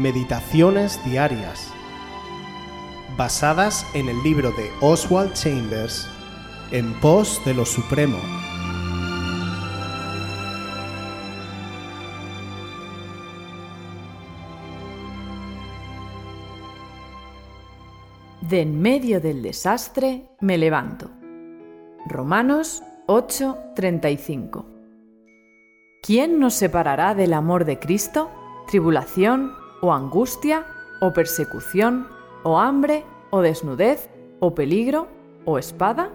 Meditaciones Diarias, basadas en el libro de Oswald Chambers, En pos de lo Supremo. De en medio del desastre me levanto. Romanos 8:35 ¿Quién nos separará del amor de Cristo? ¿Tribulación o angustia o persecución o hambre o desnudez o peligro o espada?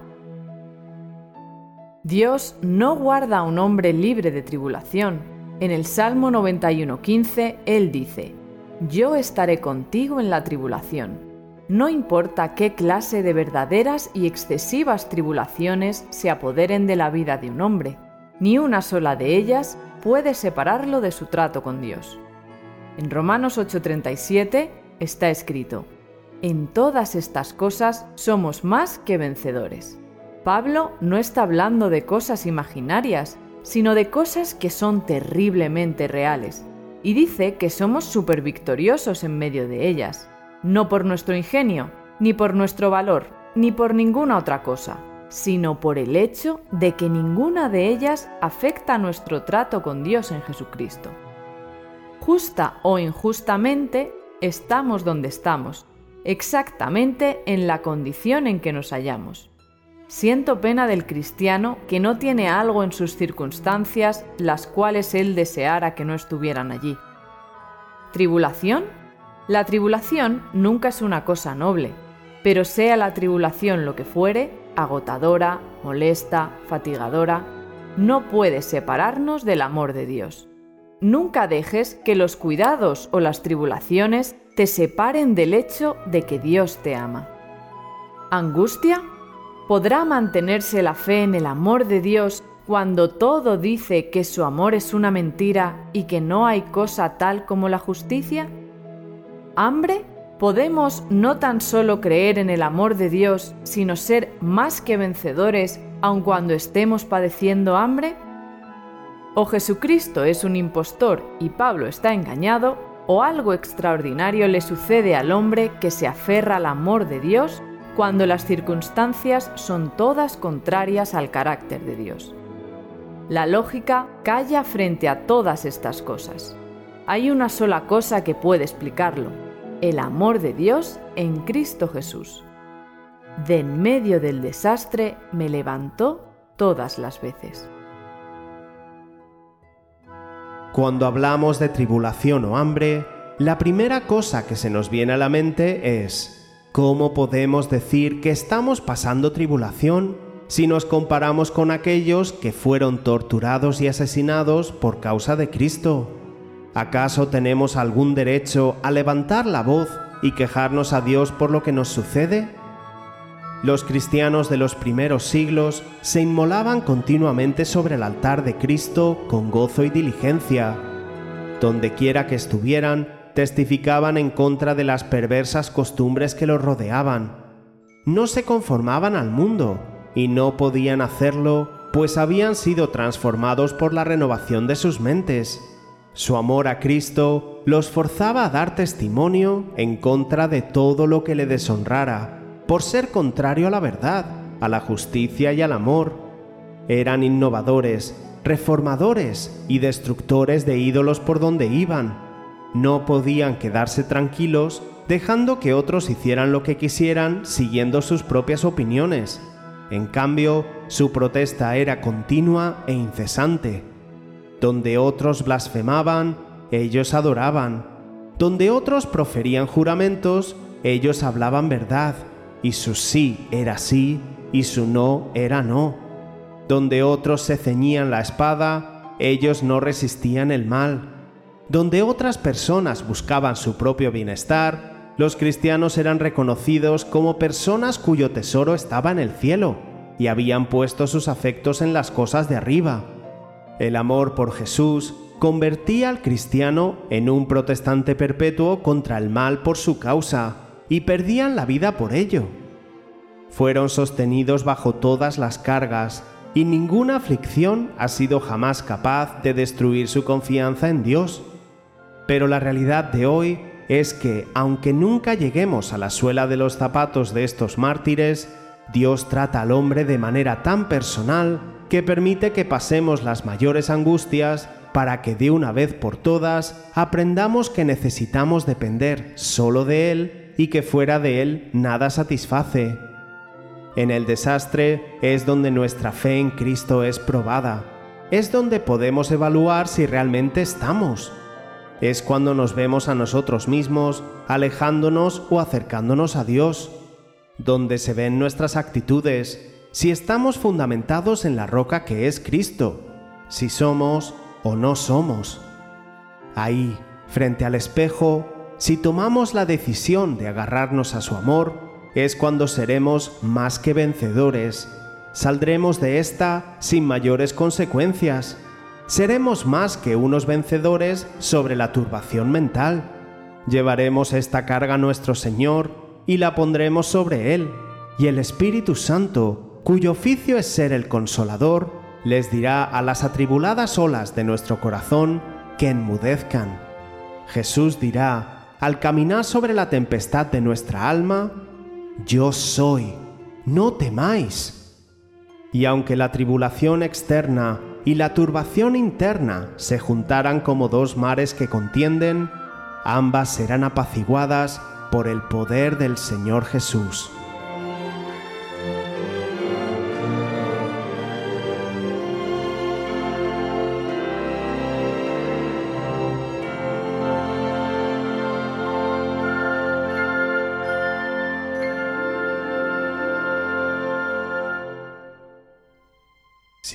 Dios no guarda a un hombre libre de tribulación. En el Salmo 91.15 Él dice, Yo estaré contigo en la tribulación. No importa qué clase de verdaderas y excesivas tribulaciones se apoderen de la vida de un hombre, ni una sola de ellas puede separarlo de su trato con Dios. En Romanos 8:37 está escrito, En todas estas cosas somos más que vencedores. Pablo no está hablando de cosas imaginarias, sino de cosas que son terriblemente reales, y dice que somos supervictoriosos en medio de ellas, no por nuestro ingenio, ni por nuestro valor, ni por ninguna otra cosa, sino por el hecho de que ninguna de ellas afecta nuestro trato con Dios en Jesucristo. Justa o injustamente, estamos donde estamos, exactamente en la condición en que nos hallamos. Siento pena del cristiano que no tiene algo en sus circunstancias las cuales él deseara que no estuvieran allí. ¿Tribulación? La tribulación nunca es una cosa noble, pero sea la tribulación lo que fuere, agotadora, molesta, fatigadora, no puede separarnos del amor de Dios. Nunca dejes que los cuidados o las tribulaciones te separen del hecho de que Dios te ama. ¿Angustia? ¿Podrá mantenerse la fe en el amor de Dios cuando todo dice que su amor es una mentira y que no hay cosa tal como la justicia? ¿Hambre? podemos no tan solo creer en el amor de Dios, sino ser más que vencedores aun cuando estemos padeciendo hambre? O Jesucristo es un impostor y Pablo está engañado, o algo extraordinario le sucede al hombre que se aferra al amor de Dios cuando las circunstancias son todas contrarias al carácter de Dios. La lógica calla frente a todas estas cosas. Hay una sola cosa que puede explicarlo, el amor de Dios en Cristo Jesús. De en medio del desastre me levantó todas las veces. Cuando hablamos de tribulación o hambre, la primera cosa que se nos viene a la mente es, ¿cómo podemos decir que estamos pasando tribulación si nos comparamos con aquellos que fueron torturados y asesinados por causa de Cristo? ¿Acaso tenemos algún derecho a levantar la voz y quejarnos a Dios por lo que nos sucede? Los cristianos de los primeros siglos se inmolaban continuamente sobre el altar de Cristo con gozo y diligencia. Donde quiera que estuvieran, testificaban en contra de las perversas costumbres que los rodeaban. No se conformaban al mundo, y no podían hacerlo, pues habían sido transformados por la renovación de sus mentes. Su amor a Cristo los forzaba a dar testimonio en contra de todo lo que le deshonrara, por ser contrario a la verdad, a la justicia y al amor. Eran innovadores, reformadores y destructores de ídolos por donde iban. No podían quedarse tranquilos dejando que otros hicieran lo que quisieran siguiendo sus propias opiniones. En cambio, su protesta era continua e incesante. Donde otros blasfemaban, ellos adoraban. Donde otros proferían juramentos, ellos hablaban verdad, y su sí era sí y su no era no. Donde otros se ceñían la espada, ellos no resistían el mal. Donde otras personas buscaban su propio bienestar, los cristianos eran reconocidos como personas cuyo tesoro estaba en el cielo y habían puesto sus afectos en las cosas de arriba. El amor por Jesús convertía al cristiano en un protestante perpetuo contra el mal por su causa, y perdían la vida por ello. Fueron sostenidos bajo todas las cargas, y ninguna aflicción ha sido jamás capaz de destruir su confianza en Dios. Pero la realidad de hoy es que, aunque nunca lleguemos a la suela de los zapatos de estos mártires, Dios trata al hombre de manera tan personal que permite que pasemos las mayores angustias para que de una vez por todas aprendamos que necesitamos depender solo de Él y que fuera de Él nada satisface. En el desastre es donde nuestra fe en Cristo es probada. Es donde podemos evaluar si realmente estamos. Es cuando nos vemos a nosotros mismos alejándonos o acercándonos a Dios. Donde se ven nuestras actitudes, si estamos fundamentados en la roca que es Cristo, si somos o no somos. Ahí, frente al espejo, si tomamos la decisión de agarrarnos a su amor, es cuando seremos más que vencedores. Saldremos de esta sin mayores consecuencias. Seremos más que unos vencedores sobre la turbación mental. Llevaremos esta carga a nuestro Señor y la pondremos sobre Él, y el Espíritu Santo, cuyo oficio es ser el consolador, les dirá a las atribuladas olas de nuestro corazón que enmudezcan. Jesús dirá, al caminar sobre la tempestad de nuestra alma, yo soy, no temáis. Y aunque la tribulación externa y la turbación interna se juntaran como dos mares que contienden, ambas serán apaciguadas por el poder del Señor Jesús.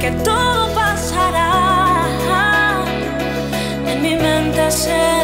que todo pasará. En mi mente se